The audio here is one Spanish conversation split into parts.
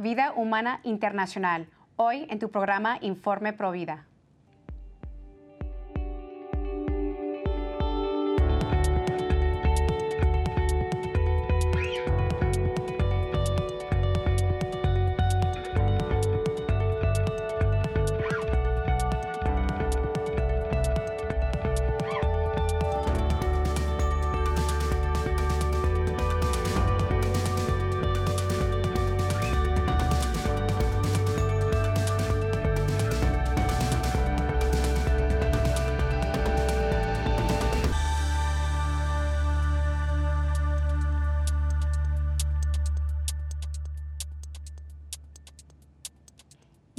Vida Humana Internacional, hoy en tu programa Informe Provida.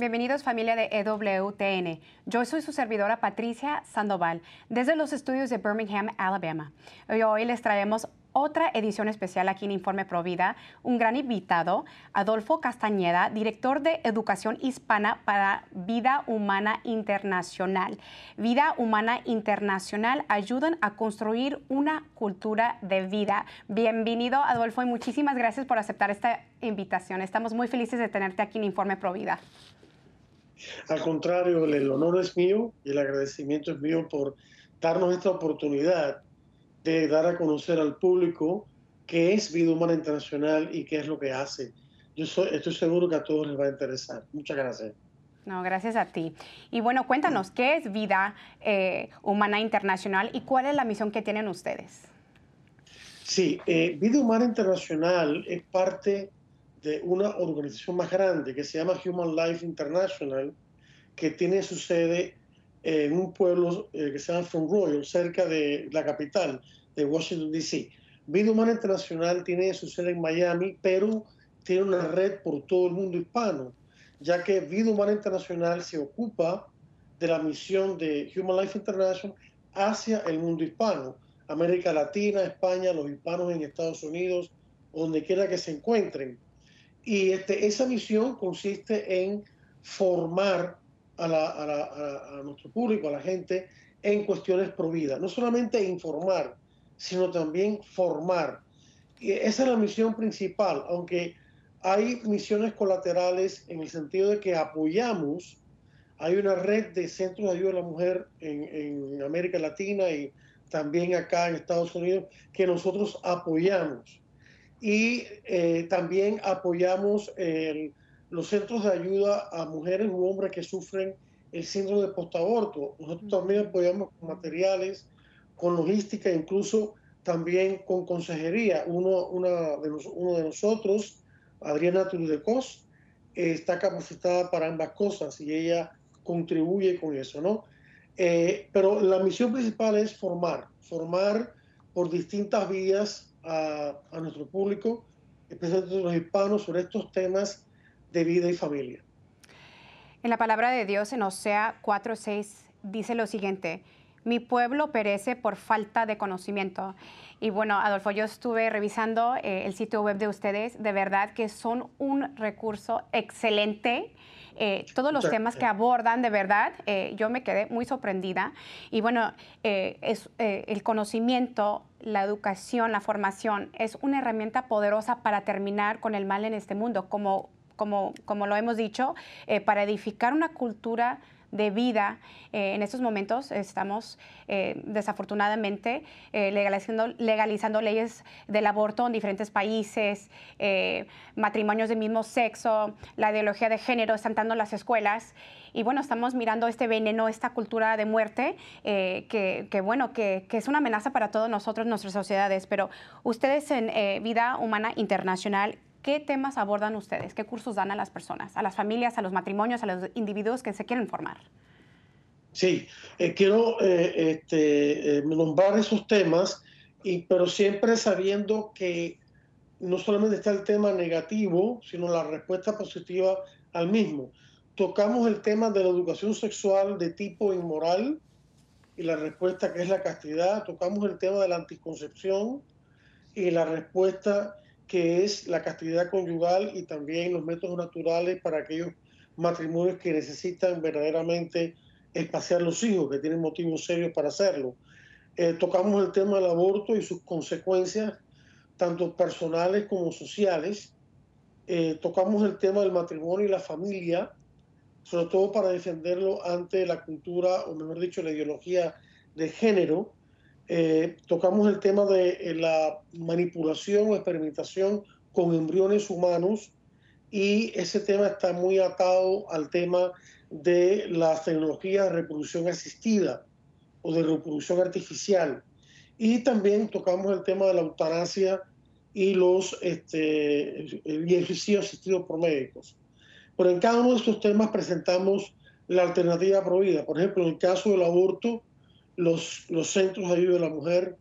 Bienvenidos familia de EWTN. Yo soy su servidora Patricia Sandoval desde los estudios de Birmingham, Alabama. Y hoy les traemos otra edición especial aquí en Informe Provida, un gran invitado, Adolfo Castañeda, director de Educación Hispana para Vida Humana Internacional. Vida Humana Internacional ayudan a construir una cultura de vida. Bienvenido, Adolfo, y muchísimas gracias por aceptar esta invitación. Estamos muy felices de tenerte aquí en Informe Provida. Al contrario, el honor es mío y el agradecimiento es mío por darnos esta oportunidad de dar a conocer al público qué es Vida Humana Internacional y qué es lo que hace. Yo estoy seguro que a todos les va a interesar. Muchas gracias. No, gracias a ti. Y bueno, cuéntanos, ¿qué es Vida eh, Humana Internacional y cuál es la misión que tienen ustedes? Sí, eh, Vida Humana Internacional es parte de una organización más grande que se llama Human Life International, que tiene su sede en un pueblo eh, que se llama Front Royal, cerca de la capital de Washington, D.C. Vida Humana Internacional tiene su sede en Miami, pero tiene una red por todo el mundo hispano, ya que Vida Humana Internacional se ocupa de la misión de Human Life International hacia el mundo hispano, América Latina, España, los hispanos en Estados Unidos, donde quiera que se encuentren. Y este, esa misión consiste en formar a, nuestro público, a la gente, en cuestiones pro vida. No solamente informar, sino también formar. Y esa es la misión principal, aunque hay misiones colaterales en el sentido de que apoyamos, hay una red de centros de ayuda a la mujer en, en América Latina y también acá en Estados Unidos que nosotros apoyamos y eh, también apoyamos los centros de ayuda a mujeres u hombres que sufren el síndrome de postaborto. Nosotros también apoyamos con materiales, con logística, incluso también con consejería. Uno, una de, uno de nosotros, Adriana Trudecos, está capacitada para ambas cosas y ella contribuye con eso, ¿no? Eh, pero la misión principal es formar, formar por distintas vías a, nuestro público, especialmente los hispanos, sobre estos temas de vida y familia. En la palabra de Dios en Osea 4:6 dice lo siguiente: Mi pueblo perece por falta de conocimiento. Y bueno, Adolfo, yo estuve revisando eh, el sitio web de ustedes, de verdad que son un recurso excelente eh, todos los temas que abordan, de verdad, eh, yo me quedé muy sorprendida. Y bueno, es, el conocimiento, la educación, la formación es una herramienta poderosa para terminar con el mal en este mundo, como, como, como lo hemos dicho, para edificar una cultura de vida. Eh, en estos momentos estamos eh, desafortunadamente eh, legalizando, legalizando, leyes del aborto en diferentes países, matrimonios del mismo sexo, la ideología de género está entrando en las escuelas. Y bueno, estamos mirando este veneno, esta cultura de muerte, que, que, bueno, que, es una amenaza para todos nosotros, nuestras sociedades. Pero ustedes en Vida Humana Internacional, ¿Qué temas abordan ustedes? ¿Qué cursos dan a las personas, a las familias, a los matrimonios, a los individuos que se quieren formar? Sí, eh, quiero eh, este, eh, nombrar esos temas, y, pero siempre sabiendo que no solamente está el tema negativo, sino la respuesta positiva al mismo. Tocamos el tema de la educación sexual de tipo inmoral y la respuesta que es la castidad. Tocamos el tema de la anticoncepción y la respuesta que es la castidad conyugal y también los métodos naturales para aquellos matrimonios que necesitan verdaderamente espaciar los hijos, que tienen motivos serios para hacerlo. Eh, tocamos el tema del aborto y sus consecuencias, tanto personales como sociales. eh, tocamos el tema del matrimonio y la familia, sobre todo para defenderlo ante la cultura, o mejor dicho, la ideología de género. Eh, tocamos el tema de eh, la manipulación o experimentación con embriones humanos y ese tema está muy atado al tema de las tecnologías de reproducción asistida o de reproducción artificial. Y también tocamos el tema de la eutanasia y los este, el ejercicio asistido por médicos. Pero en cada uno de estos temas presentamos la alternativa prohibida. Por ejemplo, en el caso del aborto, los, los centros de ayuda de la mujer,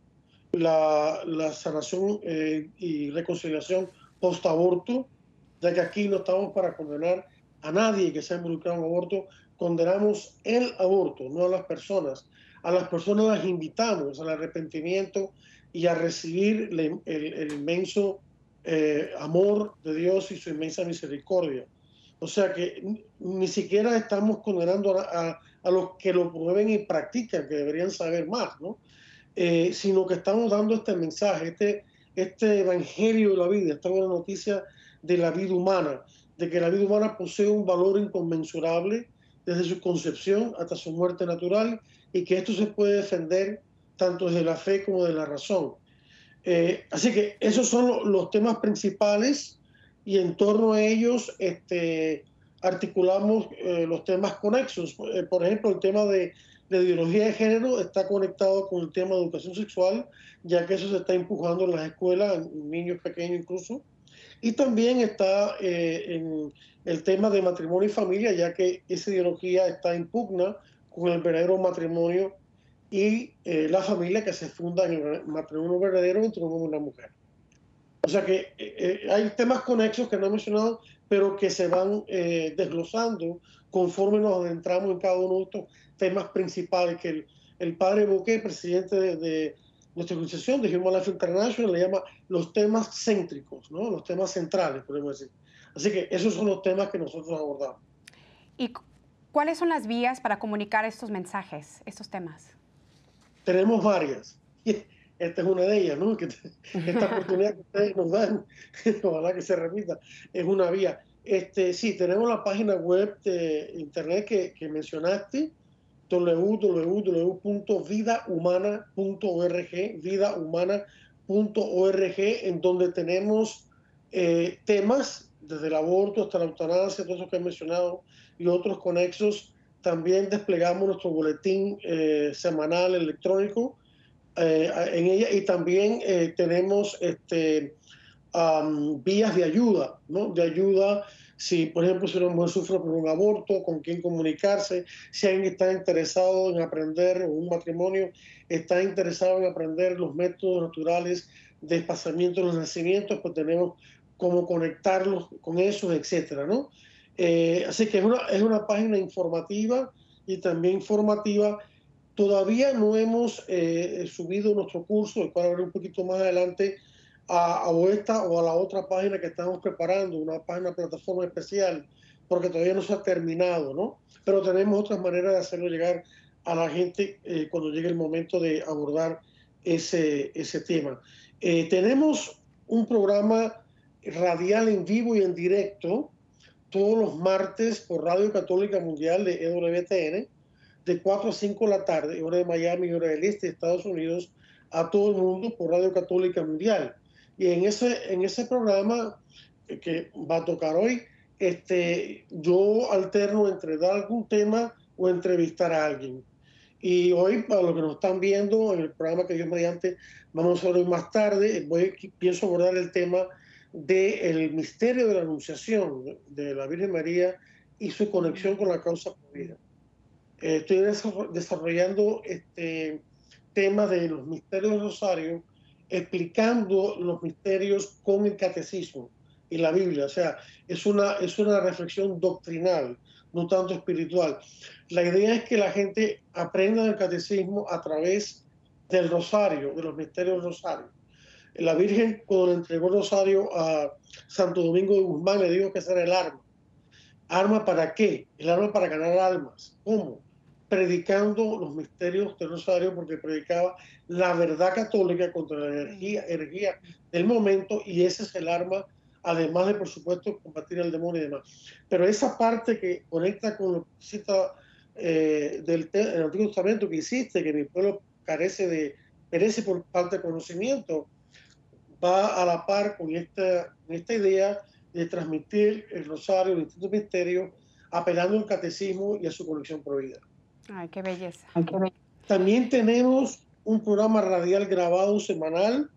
la, la sanación eh, y reconciliación post-aborto, ya que aquí no estamos para condenar a nadie que se ha involucrado en aborto, condenamos el aborto, no a las personas. A las personas las invitamos al arrepentimiento y a recibir el, inmenso eh, amor de Dios y su inmensa misericordia. O sea que ni siquiera estamos condenando a, los que lo prueben y practican, que deberían saber más, ¿no? Eh, sino que estamos dando este mensaje, este, este evangelio de la vida, esta buena noticia de la vida humana, de que la vida humana posee un valor inconmensurable desde su concepción hasta su muerte natural y que esto se puede defender tanto desde la fe como de la razón. Eh, así que esos son los temas principales y en torno a ellos este, articulamos eh, los temas conexos. Eh, por ejemplo, el tema de, de, ideología de género está conectado con el tema de educación sexual, ya que eso se está empujando en las escuelas, en niños pequeños incluso. Y también está en el tema de matrimonio y familia, ya que esa ideología está en pugna con el verdadero matrimonio y eh, la familia que se funda en el matrimonio verdadero entre un hombre y una mujer. O sea que eh, eh, hay temas conexos que no he mencionado, pero que se van desglosando conforme nos adentramos en cada uno de estos temas principales que el, el padre Boque, presidente de, nuestra organización de Human Life International, le llama los temas céntricos, ¿no? los temas centrales, podemos decir. Así que esos son los temas que nosotros abordamos. ¿Y cuáles son las vías para comunicar estos mensajes, estos temas? tenemos varias. Esta es una de ellas, ¿no? Que esta oportunidad que ustedes nos dan, ojalá que se repita, es una vía. Este, sí, tenemos la página web de internet que, que mencionaste, www.vidahumana.org, vidahumana.org, en donde tenemos eh, temas desde el aborto hasta la eutanasia, todos esos que he mencionado, y otros conexos también desplegamos nuestro boletín eh, semanal electrónico eh, en ella y también eh, tenemos este, vías de ayuda, ¿no? De ayuda si, por ejemplo, si una mujer sufre por un aborto, con quién comunicarse, si alguien está interesado en aprender, un matrimonio está interesado en aprender los métodos naturales de espaciamiento de los nacimientos, pues tenemos cómo conectarlos con eso, etcétera, ¿no? Eh, así que es una, es una página informativa y también informativa. Todavía no hemos eh, subido nuestro curso, el cual hablaré un poquito más adelante, a, esta o a la otra página que estamos preparando, una página plataforma especial, porque todavía no se ha terminado, ¿no? Pero tenemos otras maneras de hacerlo llegar a la gente eh, cuando llegue el momento de abordar ese, ese tema. tenemos un programa radial en vivo y en directo todos los martes por Radio Católica Mundial de EWTN, de 4 a 5 de la tarde, hora de Miami, hora del este de Estados Unidos, a todo el mundo por Radio Católica Mundial. Y en ese, en ese programa que va a tocar hoy, este, yo alterno entre dar algún tema o entrevistar a alguien. Y hoy, para los que nos están viendo en el programa que Dios mediante vamos a ver más tarde, voy, pienso abordar el tema del misterio de la Anunciación de la Virgen María y su conexión con la causa vida. Eh, estoy desarrollando este tema de los misterios del Rosario, explicando los misterios con el catecismo y la Biblia. O sea, es una, es una reflexión doctrinal, no tanto espiritual. La idea es que la gente aprenda el catecismo a través del Rosario, de los misterios del Rosario la Virgen cuando le entregó el rosario a Santo Domingo de Guzmán le dijo que ese era el arma. ¿Arma para qué? El arma para ganar almas. ¿Cómo? Predicando los misterios del rosario porque predicaba la verdad católica contra la energía, energía del momento y ese es el arma además de, por supuesto, combatir al demonio y demás. Pero esa parte que conecta con lo que cita eh, del el Antiguo Testamento que hiciste, que mi pueblo carece de, perece por falta de conocimiento, va a la par con esta, esta idea de transmitir el rosario, el distintos misterios, apelando al catecismo y a su conexión prohibida. Ay, qué belleza. También tenemos un programa radial grabado semanal,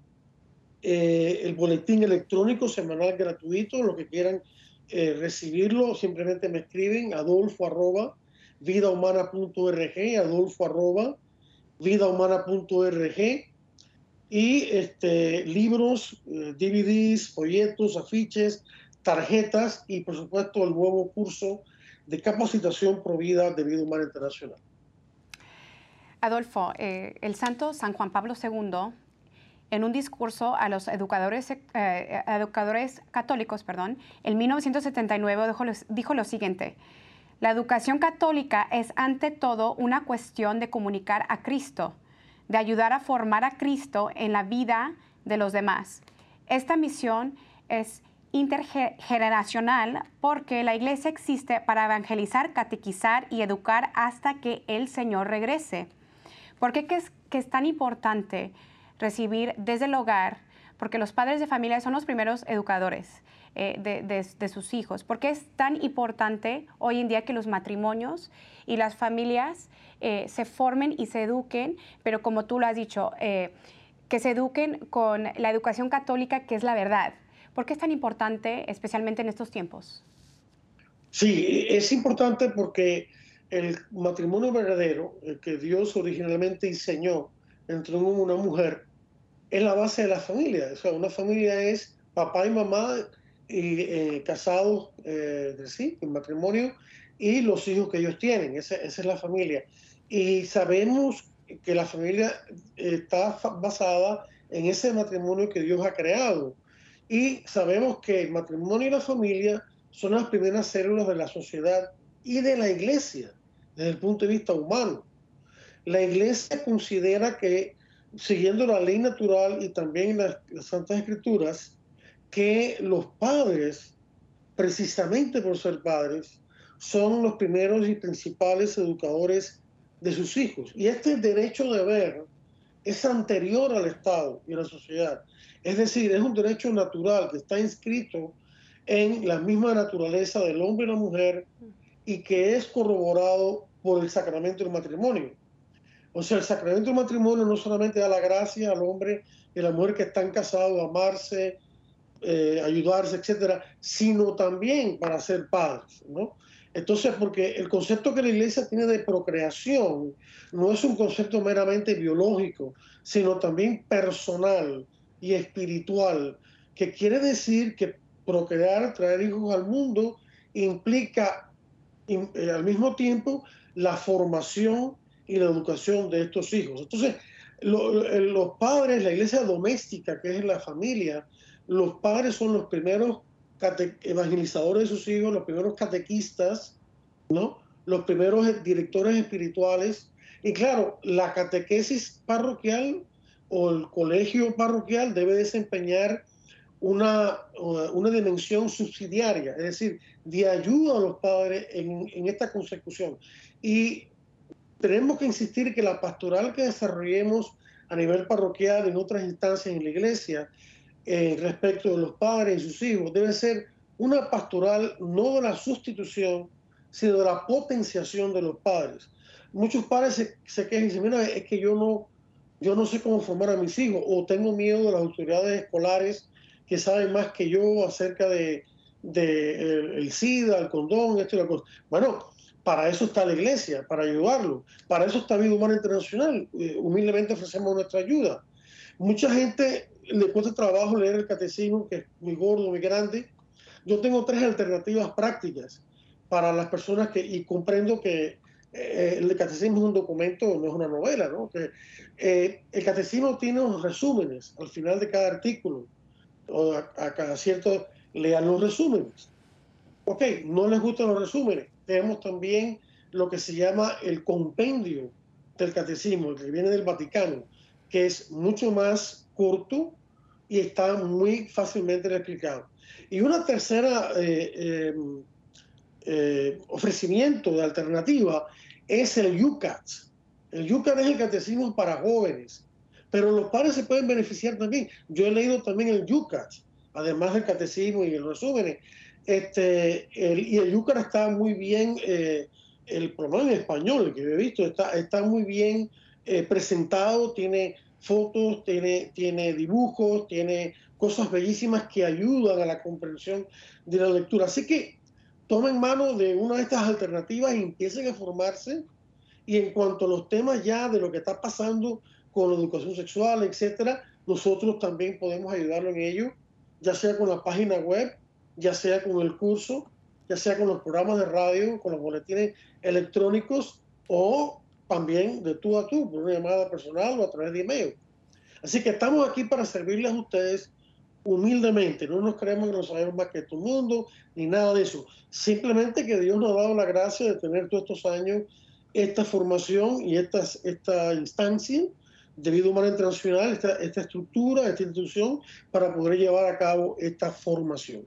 eh, el boletín electrónico semanal gratuito, lo que quieran eh, recibirlo, simplemente me escriben adolfo arroba vidahumana.org, adolfo arroba vidahumana.org y este, libros, eh, DVDs, folletos, afiches, tarjetas y por supuesto el nuevo curso de capacitación provida de vida humana internacional. Adolfo, eh, el santo San Juan Pablo II, en un discurso a los educadores, eh, católicos, perdón, en 1979 dijo, dijo lo siguiente, la educación católica es ante todo una cuestión de comunicar a Cristo, de ayudar a formar a Cristo en la vida de los demás. Esta misión es intergeneracional porque la iglesia existe para evangelizar, catequizar y educar hasta que el Señor regrese. ¿Por qué es, que es tan importante recibir desde el hogar? Porque los padres de familia son los primeros educadores eh, de, sus hijos. ¿Por qué es tan importante hoy en día que los matrimonios y las familias eh, se formen y se eduquen, pero como tú lo has dicho, eh, que se eduquen con la educación católica, que es la verdad. ¿Por qué es tan importante, especialmente en estos tiempos? Sí, es importante porque el matrimonio verdadero, que Dios originalmente diseñó entre un hombre y una mujer, es la base de la familia. O sea, una familia es papá y mamá eh, casados sí, en matrimonio, y los hijos que ellos tienen. esa es la familia. Y sabemos que la familia está basada en ese matrimonio que Dios ha creado. Y sabemos que el matrimonio y la familia son las primeras células de la sociedad y de la iglesia desde el punto de vista humano. La iglesia considera que, siguiendo la ley natural y también las, las Santas Escrituras, que los padres, precisamente por ser padres, son los primeros y principales educadores de sus hijos. Y este derecho de ver es anterior al Estado y a la sociedad. Es decir, es un derecho natural que está inscrito en la misma naturaleza del hombre y la mujer y que es corroborado por el sacramento del matrimonio. O sea, el sacramento del matrimonio no solamente da la gracia al hombre y a la mujer que están casados, amarse, eh, ayudarse, etcétera, sino también para ser padres, ¿no? Entonces, porque el concepto que la iglesia tiene de procreación no es un concepto meramente biológico, sino también personal y espiritual, que quiere decir que procrear, traer hijos al mundo, implica eh, al mismo tiempo la formación y la educación de estos hijos. Entonces, eh, los padres, la iglesia doméstica, que es la familia, los padres son los primeros evangelizadores de sus hijos, los primeros catequistas, ¿no? los primeros directores espirituales. Y claro, la catequesis parroquial o el colegio parroquial debe desempeñar una, una dimensión subsidiaria, es decir, de ayuda a los padres en, en esta consecución. Y tenemos que insistir que la pastoral que desarrollemos a nivel parroquial en otras instancias en la iglesia eh, respecto de los padres y sus hijos debe ser una pastoral no de la sustitución, sino de la potenciación de los padres. Muchos padres se, se quejan y dicen, mira, es que yo no, yo no sé cómo formar a mis hijos o tengo miedo de las autoridades escolares que saben más que yo acerca de, el, SIDA, el condón, esto y la cosa. Bueno, para eso está la iglesia, para ayudarlo. Para eso está Vida Humana Internacional. Eh, humildemente ofrecemos nuestra ayuda. Mucha gente le cuesta trabajo leer el catecismo, que es muy gordo, muy grande. Yo tengo tres alternativas prácticas para las personas que, y comprendo que eh, el catecismo es un documento, no es una novela, ¿no? Que, eh, el catecismo tiene unos resúmenes al final de cada artículo, o a, cada cierto, lean los resúmenes. Ok, no les gustan los resúmenes. Tenemos también lo que se llama el compendio del catecismo, que viene del Vaticano, que es mucho más corto y está muy fácilmente explicado. Y una tercera eh, eh, ofrecimiento de alternativa es el UCAT. El UCAT es el catecismo para jóvenes, pero los padres se pueden beneficiar también. Yo he leído también el UCAT, además del catecismo y el resumen. Este, y el UCAT está muy bien, eh, el programa en español que he visto, está, está muy bien eh, presentado, tiene fotos, tiene, tiene dibujos, tiene cosas bellísimas que ayudan a la comprensión de la lectura. Así que tomen mano de una de estas alternativas y empiecen a formarse. Y en cuanto a los temas ya de lo que está pasando con la educación sexual, etcétera, nosotros también podemos ayudarlo en ello, ya sea con la página web, ya sea con el curso, ya sea con los programas de radio, con los boletines electrónicos o también de tú a tú, por una llamada personal o a través de email. Así que estamos aquí para servirles a ustedes humildemente, no nos creemos que nos sabemos más que todo el mundo, ni nada de eso. Simplemente que Dios nos ha dado la gracia de tener todos estos años esta formación y esta, esta instancia de vida humana internacional, esta, esta estructura, esta institución, para poder llevar a cabo esta formación.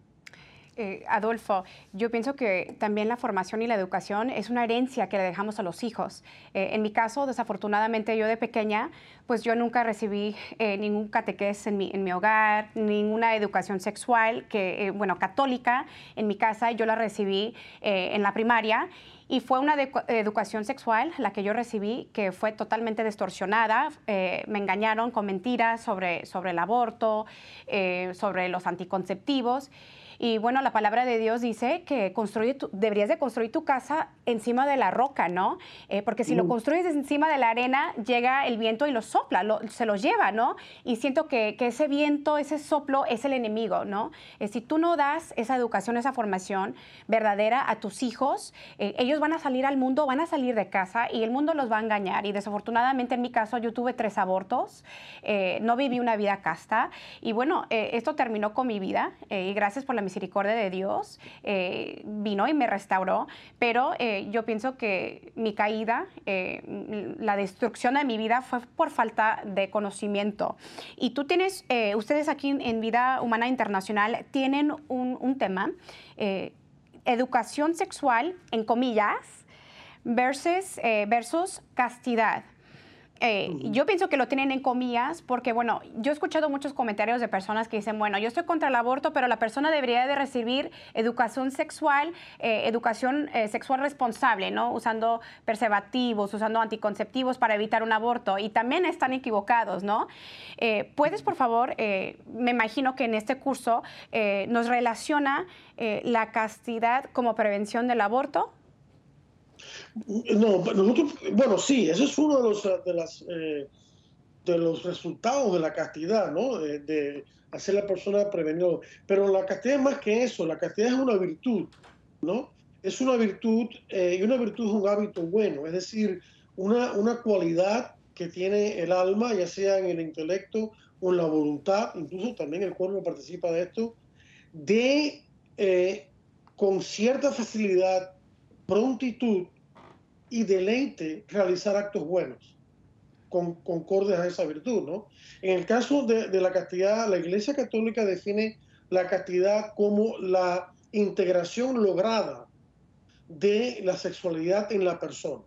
Eh, Adolfo, yo pienso que también la formación y la educación es una herencia que le dejamos a los hijos. Eh, en mi caso, desafortunadamente, yo de pequeña, pues yo nunca recibí eh, ningún catequés en mi, en mi, hogar, ninguna educación sexual, que, bueno, católica en mi casa, yo la recibí en la primaria y fue una educación sexual la que yo recibí que fue totalmente distorsionada. me engañaron con mentiras sobre, sobre el aborto, sobre los anticonceptivos. Y bueno, la palabra de Dios dice que construye deberías de construir tu casa encima de la roca, ¿no? Eh, porque si lo construyes encima de la arena, llega el viento y lo sopla, se lo lleva, ¿no? Y siento que, que, ese viento, ese soplo es el enemigo, ¿no? Eh, si tú no das esa educación, esa formación verdadera a tus hijos, eh, ellos van a salir al mundo, van a salir de casa y el mundo los va a engañar. Y desafortunadamente en mi caso yo tuve tres abortos, no viví una vida casta y bueno, esto terminó con mi vida y gracias por la misericordia de Dios eh, vino y me restauró, pero eh, yo pienso que mi caída, eh, la destrucción de mi vida fue por falta de conocimiento. Y tú tienes, ustedes aquí en Vida Humana Internacional tienen un, un tema, educación sexual, en comillas, versus, versus castidad. Eh, yo pienso que lo tienen en comillas porque, bueno, yo he escuchado muchos comentarios de personas que dicen, bueno, yo estoy contra el aborto, pero la persona debería de recibir educación sexual, eh, educación eh, sexual responsable, ¿no? Usando preservativos, usando anticonceptivos para evitar un aborto. Y también están equivocados, ¿no? ¿Puedes, por favor, me imagino que en este curso nos relaciona la castidad como prevención del aborto? No, nosotros, bueno, sí, eso es uno de los, eh, de los resultados de la castidad, ¿no? De, hacer la persona prevenir. Pero la castidad es más que eso, la castidad es una virtud, ¿no? Es una virtud eh, y una virtud es un hábito bueno, es decir, una, una cualidad que tiene el alma, ya sea en el intelecto o en la voluntad, incluso también el cuerpo participa de esto, de eh, con cierta facilidad, prontitud, y deleite realizar actos buenos, con, concordes a esa virtud, ¿no? En el caso de, de la castidad, la Iglesia Católica define la castidad como la integración lograda de la sexualidad en la persona.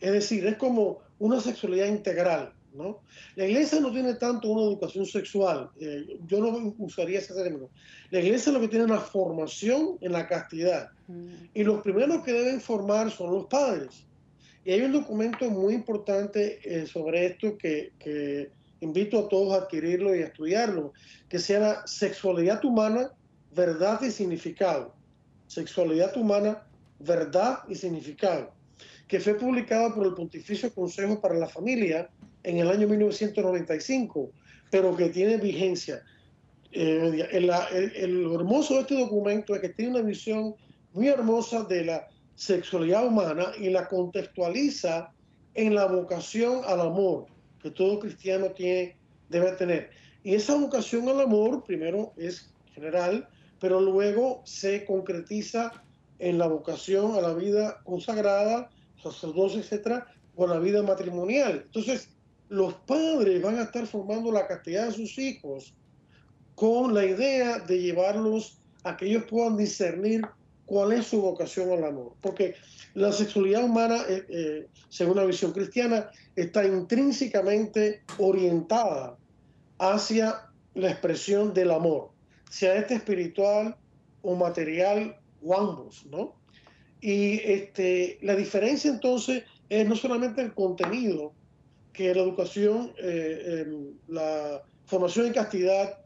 Es decir, es como una sexualidad integral, ¿no? La iglesia no tiene tanto una educación sexual, eh, yo no usaría ese término. La iglesia lo que tiene es una formación en la castidad. Mm. Y los primeros que deben formar son los padres. Y hay un documento muy importante eh, sobre esto que, que, invito a todos a adquirirlo y a estudiarlo, que se llama Sexualidad Humana, Verdad y Significado. Sexualidad Humana, Verdad y Significado, que fue publicado por el Pontificio Consejo para la Familia en el año 1995, pero que tiene vigencia. Eh, el, hermoso de este documento es que tiene una visión muy hermosa de la sexualidad humana y la contextualiza en la vocación al amor que todo cristiano tiene, debe tener. Y esa vocación al amor, primero, es general, pero luego se concretiza en la vocación a la vida consagrada, sacerdocio, etcétera, o a la vida matrimonial. Entonces, los padres van a estar formando la castidad de sus hijos con la idea de llevarlos a que ellos puedan discernir cuál es su vocación al amor. Porque la sexualidad humana, eh, eh, según la visión cristiana, está intrínsecamente orientada hacia la expresión del amor, sea este espiritual o material o ambos, ¿no? Y este, la diferencia entonces es no solamente el contenido, que la educación, eh, la formación en castidad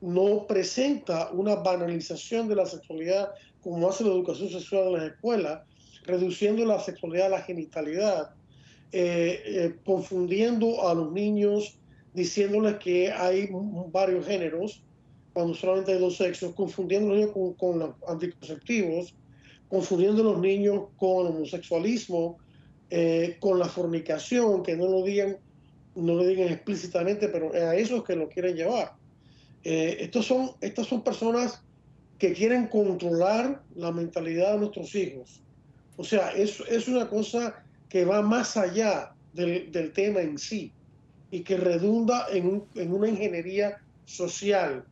no presenta una banalización de la sexualidad como hace la educación sexual en las escuelas, reduciendo la sexualidad a la genitalidad, eh, eh, confundiendo a los niños, diciéndoles que hay varios géneros, cuando solamente hay dos sexos, confundiendo a los niños con, los anticonceptivos, confundiendo a los niños con homosexualismo, eh, con la fornicación, que no lo digan, no lo digan explícitamente, pero a esos que lo quieren llevar. estos son, estas son personas que quieren controlar la mentalidad de nuestros hijos. O sea, es, es una cosa que va más allá del, del tema en sí y que redunda en, en, una ingeniería social.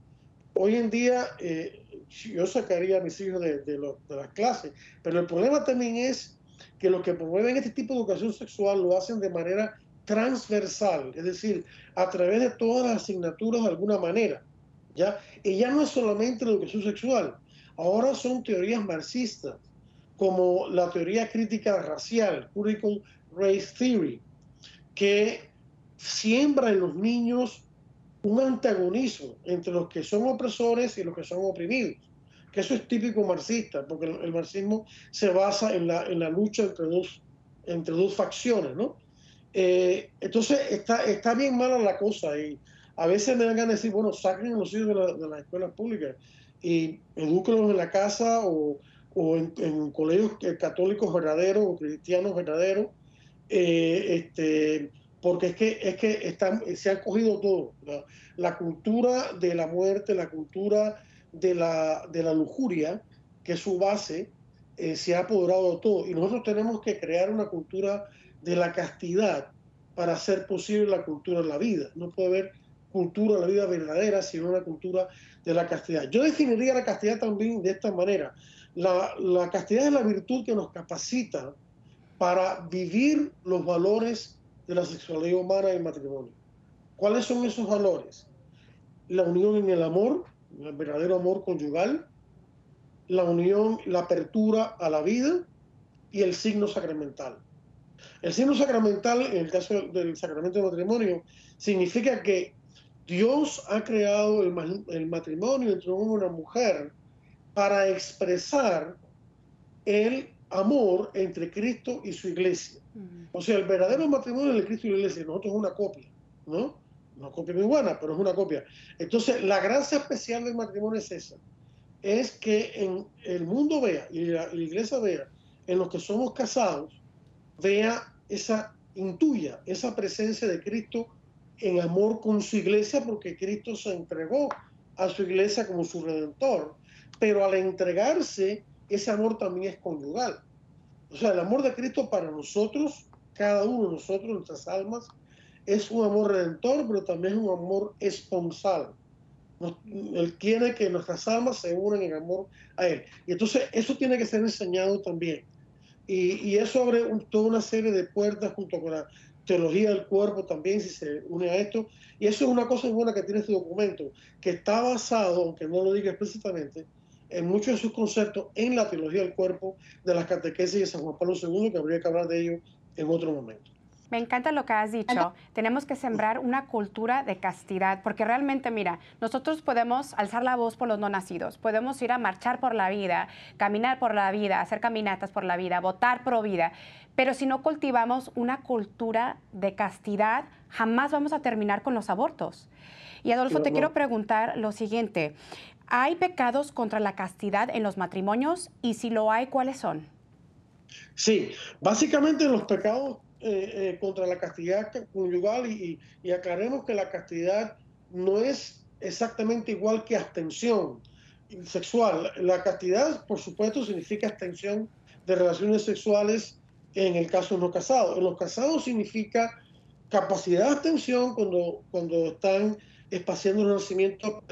Hoy en día eh, yo sacaría a mis hijos de, de, de las clases, pero el problema también es que los que promueven este tipo de educación sexual lo hacen de manera transversal, es decir, a través de todas las asignaturas de alguna manera. ¿ya? Y ya no es solamente la educación sexual, ahora son teorías marxistas, como la teoría crítica racial, Curriculum Race Theory, que siembra en los niños un antagonismo entre los que son opresores y los que son oprimidos, que eso es típico marxista, porque el, marxismo se basa en la, en la lucha entre dos, entre dos facciones, ¿no? Eh, entonces está, está bien mala la cosa y a veces me dan ganas de decir, bueno, saquen a los hijos de, la, de las escuelas públicas y edúquenlos en la casa o, o en, colegios católicos verdaderos o cristianos verdaderos, eh, este, porque es que, es que están, se han cogido todo. La, cultura de la muerte, la cultura de la, de la lujuria, que es su base, eh, se ha apoderado de todo. Y nosotros tenemos que crear una cultura de la castidad para hacer posible la cultura de la vida. No puede haber cultura de la vida verdadera, sino una cultura de la castidad. Yo definiría la castidad también de esta manera. La, la castidad es la virtud que nos capacita para vivir los valores de la sexualidad humana y el matrimonio. ¿Cuáles son esos valores? La unión en el amor, el verdadero amor conyugal, la unión, la apertura a la vida y el signo sacramental. El signo sacramental, en el caso del sacramento de matrimonio, significa que Dios ha creado el, matrimonio entre un hombre y una mujer para expresar el amor entre Cristo y su iglesia. O sea, el verdadero matrimonio de Cristo y la iglesia, nosotros es una copia, ¿no? Una copia muy buena, pero es una copia. Entonces, la gracia especial del matrimonio es esa, es que en el mundo vea y la, la iglesia vea, en los que somos casados, vea esa, intuya esa presencia de Cristo en amor con su iglesia porque Cristo se entregó a su iglesia como su redentor. Pero al entregarse, ese amor también es conyugal. O sea, el amor de Cristo para nosotros, cada uno de nosotros, nuestras almas, es un amor redentor, pero también es un amor esponsal. Él quiere que nuestras almas se unan en amor a Él. Y entonces eso tiene que ser enseñado también. Y, y eso abre toda una serie de puertas junto con la teología del cuerpo también, si se une a esto. Y eso es una cosa buena que tiene este documento, que está basado, aunque no lo diga explícitamente, en muchos de sus conceptos en la teología del cuerpo de las catequesis de San Juan Pablo II, que habría que hablar de ello en otro momento. Me encanta lo que has dicho. Tenemos que sembrar una cultura de castidad, porque realmente, mira, nosotros podemos alzar la voz por los no nacidos, podemos ir a marchar por la vida, caminar por la vida, hacer caminatas por la vida, votar pro vida, pero si no cultivamos una cultura de castidad, jamás vamos a terminar con los abortos. Y Adolfo, te quiero preguntar lo siguiente. ¿Hay pecados contra la castidad en los matrimonios? Y si lo hay, ¿cuáles son? Sí, básicamente los pecados eh, eh, contra la castidad conyugal y, y, aclaremos que la castidad no es exactamente igual que abstención sexual. La castidad, por supuesto, significa abstención de relaciones sexuales en el caso no casado. En los casados significa capacidad de abstención cuando, cuando están espaciando el nacimiento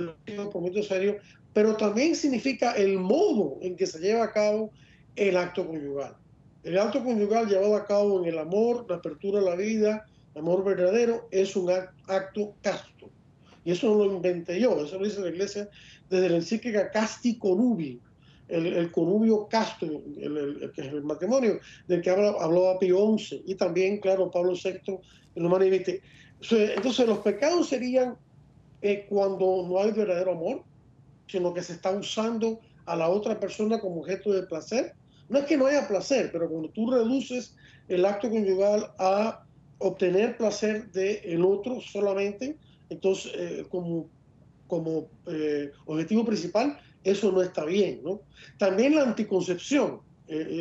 por serio, pero también significa el modo en que se lleva a cabo el acto conyugal. El acto conyugal llevado a cabo en el amor, la apertura a la vida, el amor verdadero, es un acto casto. Y eso no lo inventé yo, eso lo dice la iglesia desde la encíclica Casti Conubi, el, conubio casto, el, el matrimonio, del que hablaba Pío XI, y también, claro, Pablo VI en Humana Entonces, los pecados serían eh, cuando no hay verdadero amor, sino que se está usando a la otra persona como objeto de placer. No es que no haya placer, pero cuando tú reduces el acto conyugal a obtener placer del el otro solamente, entonces eh, como, como eh, objetivo principal, eso no está bien. ¿no? También la anticoncepción, eh,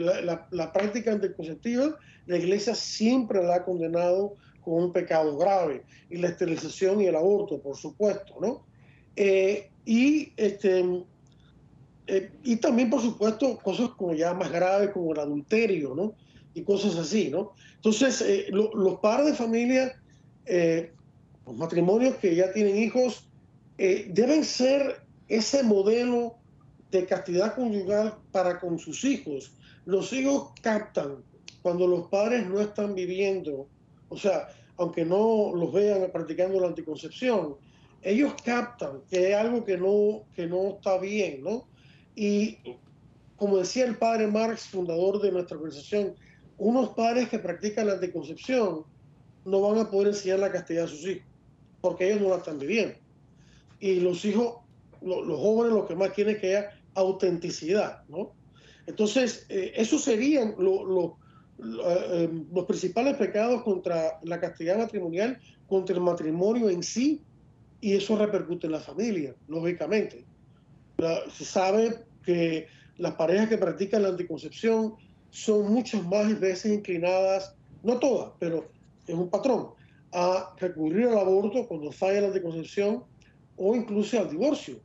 la, práctica anticonceptiva, la iglesia siempre la ha condenado como un pecado grave, y la esterilización y el aborto, por supuesto. ¿no? y, este, también, por supuesto, cosas como ya más graves, como el adulterio, ¿no? y cosas así, ¿no? Entonces, los padres de familia los matrimonios que ya tienen hijos eh, deben ser ese modelo de castidad conyugal para con sus hijos. Los hijos captan cuando los padres no están viviendo, o sea, aunque no los vean practicando la anticoncepción, ellos captan que hay algo que no, que no está bien, ¿no? Y como decía el padre Marx, fundador de nuestra organización, unos padres que practican la anticoncepción no van a poder enseñar la castidad a sus hijos porque ellos no la están viviendo. Y los hijos, los jóvenes lo que más quieren es que haya autenticidad, ¿no? Entonces, eh, esos serían eh, los principales pecados contra la castidad matrimonial, contra el matrimonio en sí, y eso repercute en la familia, lógicamente. Se sabe que las parejas que practican la anticoncepción son muchas más veces inclinadas, no todas, pero es un patrón, a recurrir al aborto cuando falla la anticoncepción o incluso al divorcio,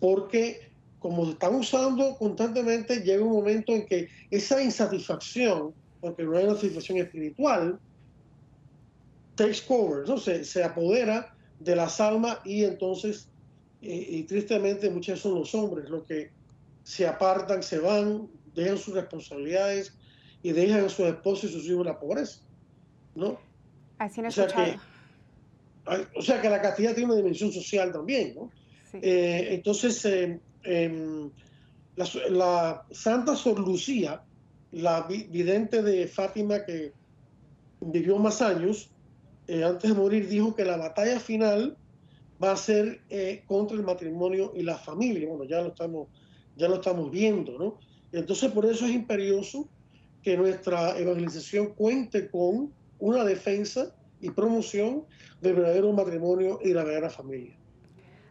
porque como se están usando constantemente, llega un momento en que esa insatisfacción, porque no hay una satisfacción espiritual, takes cover, ¿no? se, se apodera de las almas y entonces, y, tristemente muchos son los hombres los que se apartan, se van, dejan sus responsabilidades y dejan a sus esposos y sus hijos en la pobreza. ¿no? Así o, sea que, o sea que la castidad tiene una dimensión social también, ¿no? Eh, entonces, eh, em, la, Santa Sor Lucía, la vidente de Fátima que vivió más años, eh, antes de morir dijo que la batalla final va a ser contra el matrimonio y la familia. Bueno, ya lo estamos, ya lo estamos viendo, ¿no? Entonces, por eso es imperioso que nuestra evangelización cuente con una defensa y promoción del verdadero matrimonio y la verdadera familia.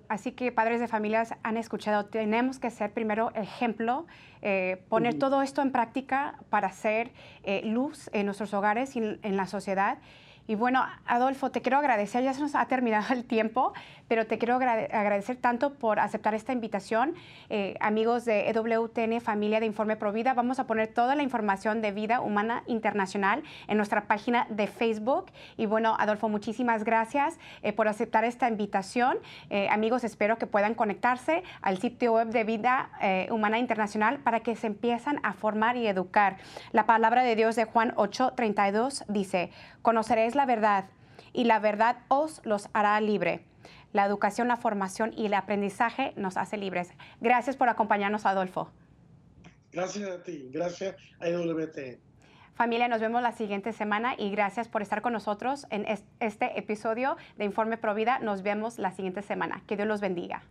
Así que padres de familias han escuchado, tenemos que ser primero ejemplo, eh, poner todo esto en práctica para hacer eh, luz en nuestros hogares y en la sociedad y bueno, Adolfo, te quiero agradecer, ya se nos ha terminado el tiempo, pero te quiero agradecer tanto por aceptar esta invitación. Eh, amigos de EWTN, familia de Informe Provida, vamos a poner toda la información de Vida Humana Internacional en nuestra página de Facebook. Y bueno, Adolfo, muchísimas gracias eh, por aceptar esta invitación. Eh, amigos, espero que puedan conectarse al sitio web de Vida Humana Internacional para que se empiezan a formar y educar. La palabra de Dios de Juan 8:32 dice, conoceréis la verdad y la verdad os los hará libre. La educación, la formación y el aprendizaje nos hace libres. Gracias por acompañarnos, Adolfo. Gracias a ti, gracias a EWT. Familia, nos vemos la siguiente semana y gracias por estar con nosotros en este episodio de Informe Provida. Nos vemos la siguiente semana. Que Dios los bendiga.